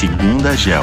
Segunda Gel.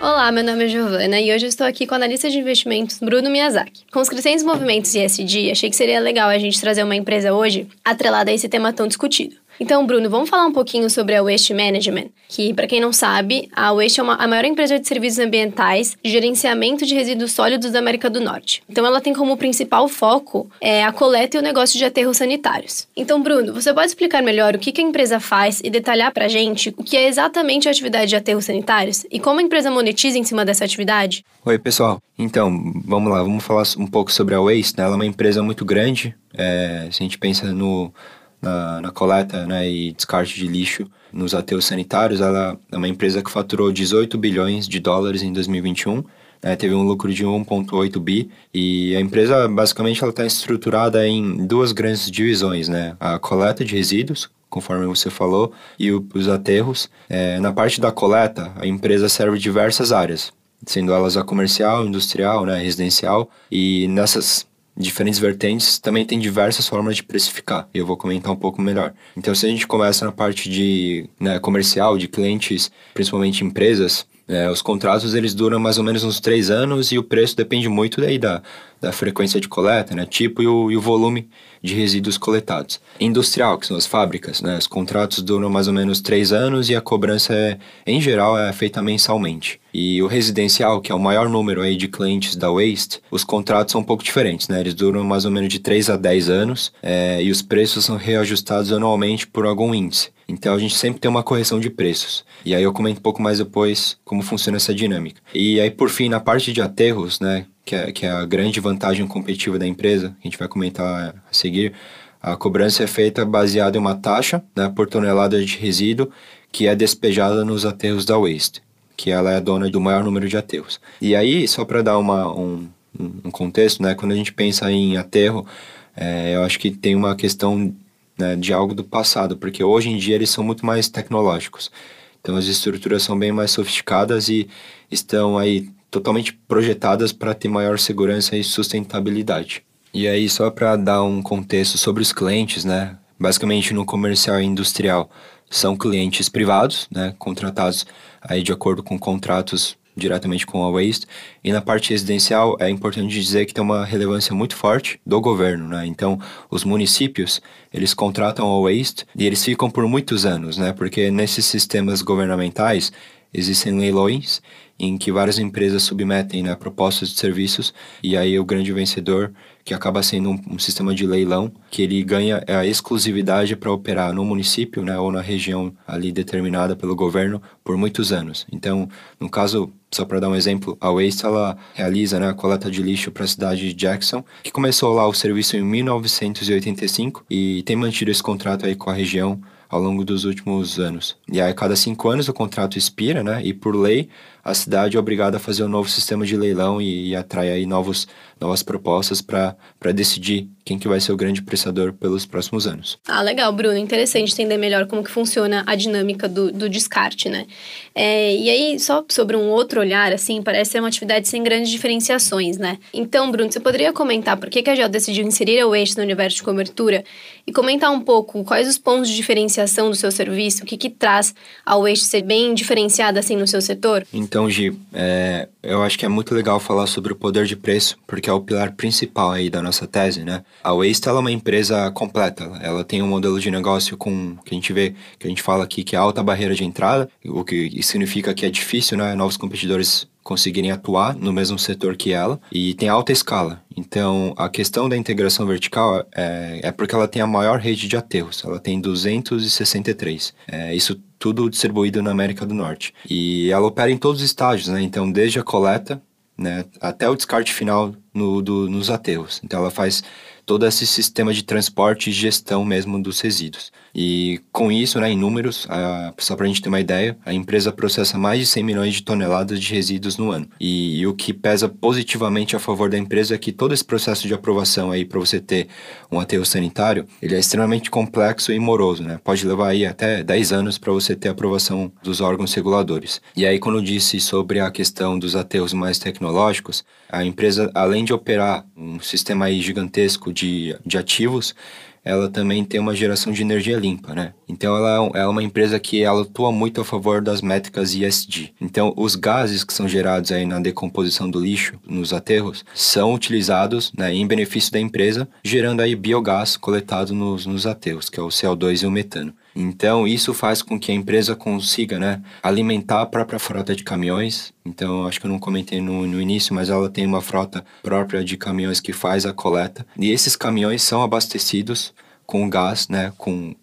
Olá, meu nome é Giovana e hoje eu estou aqui com o analista de investimentos Bruno Miyazaki. Com os crescentes movimentos ESG, achei que seria legal a gente trazer uma empresa hoje atrelada a esse tema tão discutido. Então, Bruno, vamos falar um pouquinho sobre a Waste Management, que, para quem não sabe, a Waste é uma, a maior empresa de serviços ambientais de gerenciamento de resíduos sólidos da América do Norte. Então, ela tem como principal foco é, a coleta e o negócio de aterros sanitários. Então, Bruno, você pode explicar melhor o que, que a empresa faz e detalhar para a gente o que é exatamente a atividade de aterros sanitários e como a empresa monetiza em cima dessa atividade? Oi, pessoal. Então, vamos lá, vamos falar um pouco sobre a Waste. Né? Ela é uma empresa muito grande. É, se a gente pensa no na, na coleta né, e descarte de lixo nos aterros sanitários. Ela é uma empresa que faturou 18 bilhões de dólares em 2021. Né, teve um lucro de 1,8 bi e a empresa basicamente ela está estruturada em duas grandes divisões, né? A coleta de resíduos, conforme você falou, e o, os aterros. É, na parte da coleta, a empresa serve diversas áreas, sendo elas a comercial, industrial, né, residencial, e nessas diferentes vertentes, também tem diversas formas de precificar. E eu vou comentar um pouco melhor. Então, se a gente começa na parte de né, comercial, de clientes, principalmente empresas, é, os contratos eles duram mais ou menos uns três anos e o preço depende muito daí da, da frequência de coleta, né, tipo e o, e o volume de resíduos coletados. Industrial, que são as fábricas, né, os contratos duram mais ou menos três anos e a cobrança, é, em geral, é feita mensalmente. E o residencial, que é o maior número aí de clientes da Waste, os contratos são um pouco diferentes, né? Eles duram mais ou menos de 3 a 10 anos é, e os preços são reajustados anualmente por algum índice. Então a gente sempre tem uma correção de preços. E aí eu comento um pouco mais depois como funciona essa dinâmica. E aí, por fim, na parte de aterros, né, que é, que é a grande vantagem competitiva da empresa, que a gente vai comentar a seguir, a cobrança é feita baseada em uma taxa né, por tonelada de resíduo que é despejada nos aterros da Waste, que ela é dona do maior número de aterros. E aí, só para dar uma, um, um contexto, né, quando a gente pensa em aterro, é, eu acho que tem uma questão né, de algo do passado, porque hoje em dia eles são muito mais tecnológicos. Então as estruturas são bem mais sofisticadas e estão aí totalmente projetadas para ter maior segurança e sustentabilidade. E aí só para dar um contexto sobre os clientes, né? Basicamente no comercial e industrial são clientes privados, né, contratados aí de acordo com contratos diretamente com a Waste. E na parte residencial, é importante dizer que tem uma relevância muito forte do governo, né? Então, os municípios, eles contratam a Waste e eles ficam por muitos anos, né? Porque nesses sistemas governamentais, existem leilões em que várias empresas submetem né, propostas de serviços e aí o grande vencedor, que acaba sendo um, um sistema de leilão, que ele ganha a exclusividade para operar no município né, ou na região ali determinada pelo governo por muitos anos. Então, no caso, só para dar um exemplo, a Waste ela realiza né, a coleta de lixo para a cidade de Jackson, que começou lá o serviço em 1985 e tem mantido esse contrato aí com a região ao longo dos últimos anos. E aí, a cada cinco anos o contrato expira, né? E por lei, a cidade é obrigada a fazer um novo sistema de leilão e, e atrai aí novos, novas propostas para decidir quem que vai ser o grande prestador pelos próximos anos. Ah, legal, Bruno. Interessante entender melhor como que funciona a dinâmica do, do descarte, né? É, e aí, só sobre um outro olhar, assim, parece ser uma atividade sem grandes diferenciações, né? Então, Bruno, você poderia comentar por que, que a GEL decidiu inserir a Waste no universo de cobertura e comentar um pouco quais os pontos de diferenciação do seu serviço, o que que traz a Waste ser bem diferenciada, assim, no seu setor? Então, Gi, é, eu acho que é muito legal falar sobre o poder de preço, porque é o pilar principal aí da nossa tese, né? A Waste ela é uma empresa completa. Ela tem um modelo de negócio com que a gente vê, que a gente fala aqui que é alta barreira de entrada, o que significa que é difícil, né, novos competidores conseguirem atuar no mesmo setor que ela e tem alta escala. Então, a questão da integração vertical é, é porque ela tem a maior rede de aterros. Ela tem 263. É, isso tudo distribuído na América do Norte. E ela opera em todos os estágios, né? Então, desde a coleta né, até o descarte final no, do, nos aterros. Então, ela faz todo esse sistema de transporte e gestão mesmo dos resíduos. E com isso, né, em números, a, só para a gente ter uma ideia, a empresa processa mais de 100 milhões de toneladas de resíduos no ano. E, e, o que pesa positivamente a favor da empresa é que todo esse processo de aprovação aí para você ter um aterro sanitário, ele é extremamente complexo e moroso, né? Pode levar aí até 10 anos para você ter aprovação dos órgãos reguladores. E aí, quando eu disse sobre a questão dos aterros mais tecnológicos, a empresa, além além de operar um sistema aí gigantesco de, de ativos, ela também tem uma geração de energia limpa, né? Então ela é, é uma empresa que ela atua muito a favor das métricas ESG. Então os gases que são gerados aí na decomposição do lixo nos aterros são utilizados né, em benefício da empresa, gerando aí biogás coletado nos, nos aterros, que é o CO2 e o metano. Então, isso faz com que a empresa consiga né, alimentar a própria frota de caminhões. Então, acho que eu não comentei no, no início, mas ela tem uma frota própria de caminhões que faz a coleta. E esses caminhões são abastecidos com gás, né, com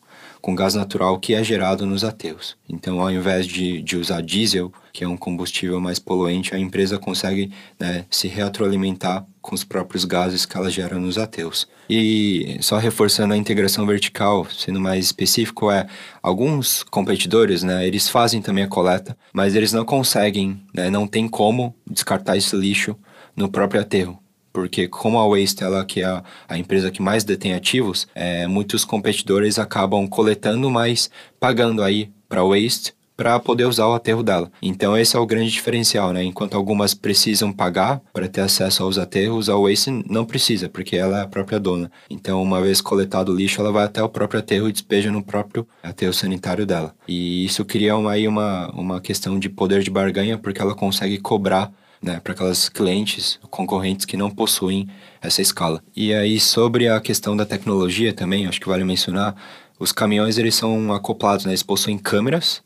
com gás natural que é gerado nos aterros. Então, ao invés de, de usar diesel, que é um combustível mais poluente, a empresa consegue né, se retroalimentar com os próprios gases que ela gera nos aterros. E só reforçando a integração vertical, sendo mais específico, é alguns competidores, né, eles fazem também a coleta, mas eles não conseguem, né, não tem como descartar esse lixo no próprio aterro porque como a Waste ela que é a, a empresa que mais detém ativos, é, muitos competidores acabam coletando, mas pagando aí para a Waste para poder usar o aterro dela. Então esse é o grande diferencial, né? Enquanto algumas precisam pagar para ter acesso aos aterros, a Waste não precisa, porque ela é a própria dona. Então uma vez coletado o lixo, ela vai até o próprio aterro e despeja no próprio aterro sanitário dela. E isso cria uma, aí uma, uma questão de poder de barganha, porque ela consegue cobrar né, para aquelas clientes concorrentes que não possuem essa escala. E aí sobre a questão da tecnologia também, acho que vale mencionar, os caminhões eles são acoplados, né, eles possuem câmeras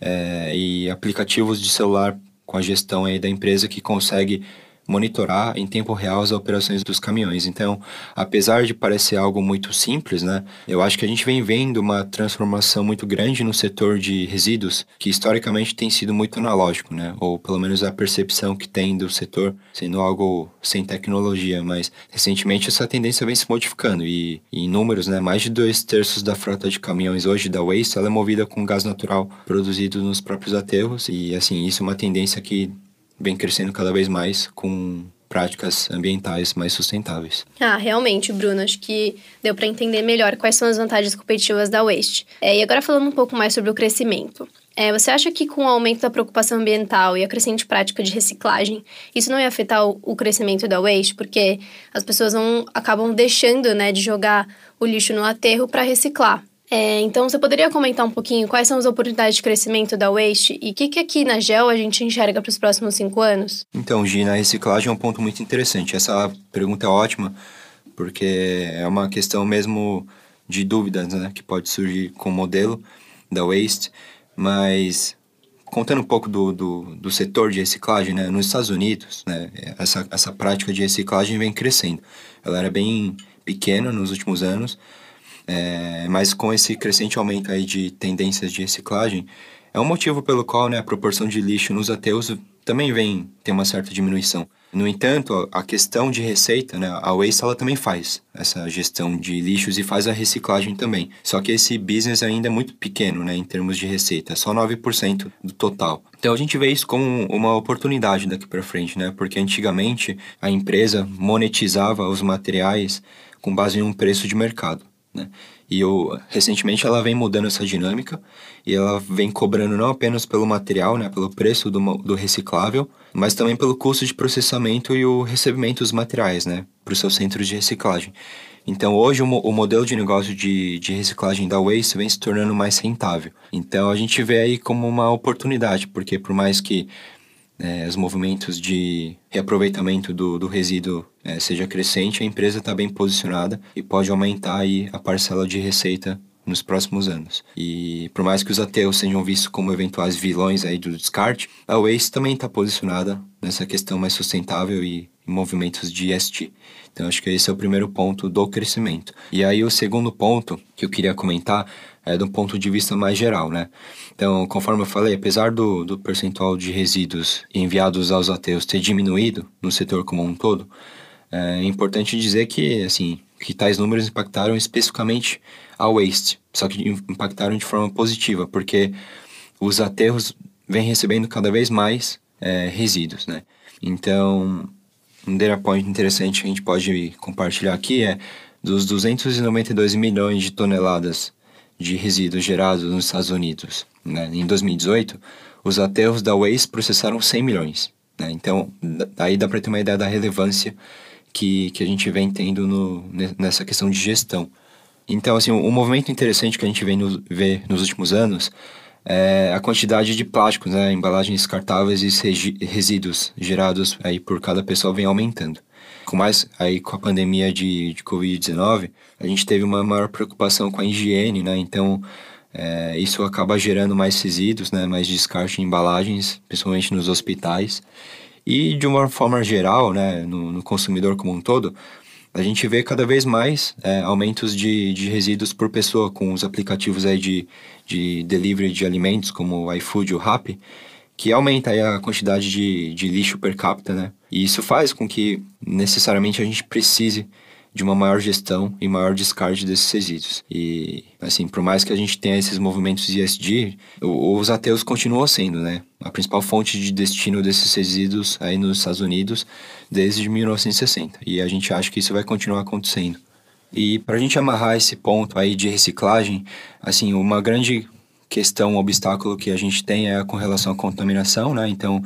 é, e aplicativos de celular com a gestão aí da empresa que consegue monitorar em tempo real as operações dos caminhões. Então, apesar de parecer algo muito simples, né, eu acho que a gente vem vendo uma transformação muito grande no setor de resíduos, que historicamente tem sido muito analógico, né, ou pelo menos a percepção que tem do setor sendo algo sem tecnologia, mas recentemente essa tendência vem se modificando e, em números, né, mais de dois terços da frota de caminhões hoje da Waste ela é movida com gás natural produzido nos próprios aterros e assim isso é uma tendência que vem crescendo cada vez mais com práticas ambientais mais sustentáveis. Ah, realmente, Bruno, acho que deu para entender melhor quais são as vantagens competitivas da Waste. É, e agora falando um pouco mais sobre o crescimento. É, você acha que com o aumento da preocupação ambiental e a crescente prática de reciclagem, isso não ia afetar o, o crescimento da Waste? Porque as pessoas não, acabam deixando né, de jogar o lixo no aterro para reciclar. É, então, você poderia comentar um pouquinho quais são as oportunidades de crescimento da Waste e o que, que aqui na GEL a gente enxerga para os próximos cinco anos? Então, Gina, a reciclagem é um ponto muito interessante. Essa pergunta é ótima, porque é uma questão mesmo de dúvidas né, que pode surgir com o modelo da Waste, mas contando um pouco do, do, do, setor de reciclagem, né, nos Estados Unidos, né, essa, essa prática de reciclagem vem crescendo. Ela era bem pequena nos últimos anos, é, mas com esse crescente aumento aí de tendências de reciclagem, é um motivo pelo qual né, a proporção de lixo nos aterros também vem ter uma certa diminuição. No entanto, a questão de receita, né, a Waste ela também faz essa gestão de lixos e faz a reciclagem também. Só que esse business ainda é muito pequeno né, em termos de receita, só 9% do total. Então a gente vê isso como uma oportunidade daqui para frente, né? Porque antigamente a empresa monetizava os materiais com base em um preço de mercado. Né? E eu, recentemente ela vem mudando essa dinâmica e ela vem cobrando não apenas pelo material, né, pelo preço do, do reciclável, mas também pelo custo de processamento e o recebimento dos materiais né, para os seus centros de reciclagem. Então hoje o, o, modelo de negócio de, de reciclagem da Waste vem se tornando mais rentável. Então a gente vê aí como uma oportunidade, porque por mais que é, os movimentos de reaproveitamento do, do resíduo é, seja crescente, a empresa está bem posicionada e pode aumentar aí a parcela de receita nos próximos anos. E por mais que os ateus sejam vistos como eventuais vilões aí do descarte, a Waze também está posicionada nessa questão mais sustentável e movimentos de ESG. Então acho que esse é o primeiro ponto do crescimento. E aí o segundo ponto que eu queria comentar é ponto de vista mais geral, né? Então, conforme eu falei, apesar do, do percentual de resíduos enviados aos ateus ter diminuído no setor como um todo, é importante dizer que, assim, que tais números impactaram especificamente a waste, só que impactaram de forma positiva, porque os aterros vêm recebendo cada vez mais é, resíduos, né? Então, um data point interessante que a gente pode compartilhar aqui é dos 292 milhões de toneladas de resíduos gerados nos Estados Unidos. Né? Em 2018, os aterros da Waze processaram 100 milhões. Né? Então, daí dá para ter uma ideia da relevância que, que a gente vem tendo no, nessa questão de gestão. Então, assim, um movimento interessante que a gente vem no, nos últimos anos é a quantidade de plásticos, né, embalagens descartáveis e resíduos gerados aí por cada pessoa vem aumentando. Com mais aí com a pandemia de, de Covid-19, a gente teve uma maior preocupação com a higiene, né? Então, é, isso acaba gerando mais resíduos, né, mais descarte de embalagens, principalmente nos hospitais. E de uma forma geral, né, no, no consumidor como um todo, a gente vê cada vez mais é, aumentos de, de resíduos por pessoa com os aplicativos aí de, de delivery de alimentos, como o iFood ou Rappi, que aumenta aí a quantidade de, de lixo per capita, né? E isso faz com que necessariamente a gente precise de uma maior gestão e maior descarte desses resíduos. E, assim, por mais que a gente tenha esses movimentos ISD, os ateus continuam sendo, né? A principal fonte de destino desses resíduos aí nos Estados Unidos desde 1960. E a gente acha que isso vai continuar acontecendo. E para a gente amarrar esse ponto aí de reciclagem, assim, uma grande questão, um obstáculo que a gente tem é com relação à contaminação, né? Então,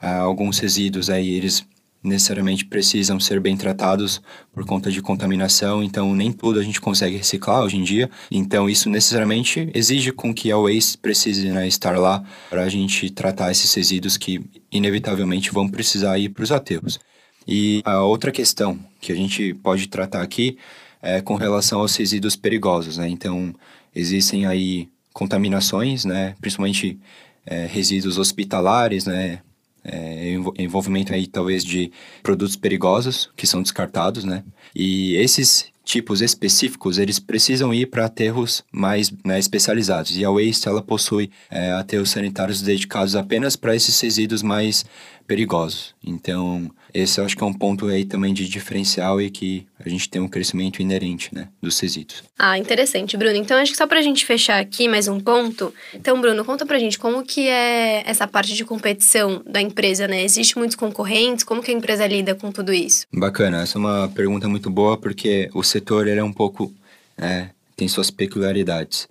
alguns resíduos aí, eles necessariamente precisam ser bem tratados por conta de contaminação, então nem tudo a gente consegue reciclar hoje em dia. Então isso necessariamente exige com que a Waste precise né, estar lá para a gente tratar esses resíduos que inevitavelmente vão precisar ir para os aterros. E a outra questão que a gente pode tratar aqui é com relação aos resíduos perigosos, né? Então existem aí contaminações, né? Principalmente é, resíduos hospitalares, né? é, envolvimento aí talvez de produtos perigosos que são descartados, né? E esses tipos específicos, eles precisam ir para aterros mais né, especializados. E a Waste, ela possui é, aterros sanitários dedicados apenas para esses resíduos mais perigosos. Então, esse eu acho que é um ponto aí também de diferencial e que a gente tem um crescimento inerente, né, dos resíduos. Ah, interessante, Bruno. Então, acho que só para a gente fechar aqui mais um ponto. Então, Bruno, conta para a gente como que é essa parte de competição da empresa, né? Existe muitos concorrentes? Como que a empresa lida com tudo isso? Bacana. Essa é uma pergunta muito boa porque o setor ele é um pouco... É, tem suas peculiaridades.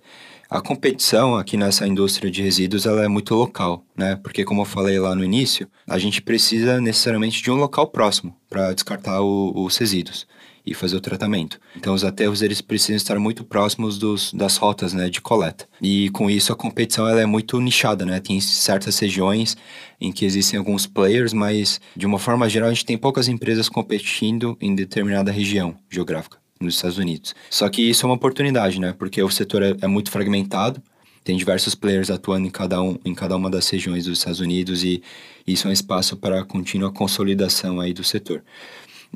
A competição aqui nessa indústria de resíduos ela é muito local, né? Porque como eu falei lá no início, a gente precisa necessariamente de um local próximo para descartar o, os resíduos e fazer o tratamento. Então os aterros eles precisam estar muito próximos dos, das rotas, né, de coleta. E com isso a competição ela é muito nichada, né? Tem certas regiões em que existem alguns players, mas de uma forma geral a gente tem poucas empresas competindo em determinada região geográfica nos Estados Unidos. Só que isso é uma oportunidade, né? Porque o setor é, é muito fragmentado, tem diversos players atuando em cada, um, em cada uma das regiões dos Estados Unidos e isso é um espaço para a contínua consolidação aí do setor.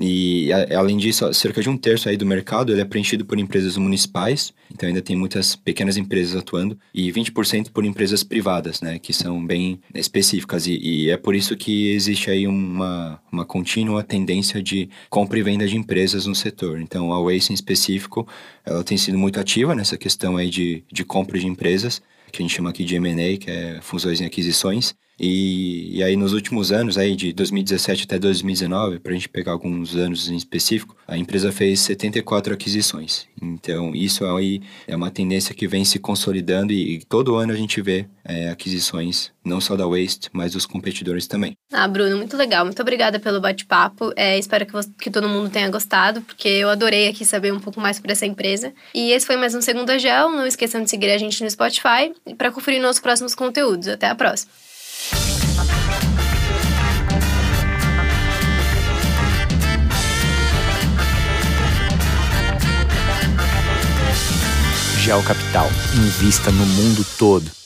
E além disso, cerca de um terço aí do mercado é preenchido por empresas municipais, então ainda tem muitas pequenas empresas atuando, e 20% por empresas privadas, né, que são bem específicas. E, e, é por isso que existe aí uma, uma contínua tendência de compra e venda de empresas no setor. Então a Waze em específico, ela tem sido muito ativa nessa questão aí de, de compra de empresas, que a gente chama aqui de M&A, que é fusões e aquisições. E, e aí nos últimos anos, aí de 2017 até 2019, para a gente pegar alguns anos em específico, a empresa fez 74 aquisições. Então isso aí é uma tendência que vem se consolidando e, e todo ano a gente vê é, aquisições, não só da Waste, mas dos competidores também. Ah, Bruno, muito legal. Muito obrigada pelo bate-papo. É, espero que, você, que todo mundo tenha gostado, porque eu adorei aqui saber um pouco mais sobre essa empresa. E esse foi mais um Segunda Gel. Não esqueçam de seguir a gente no Spotify para conferir nossos próximos conteúdos. Até a próxima. Gel Capital. Invista no mundo todo.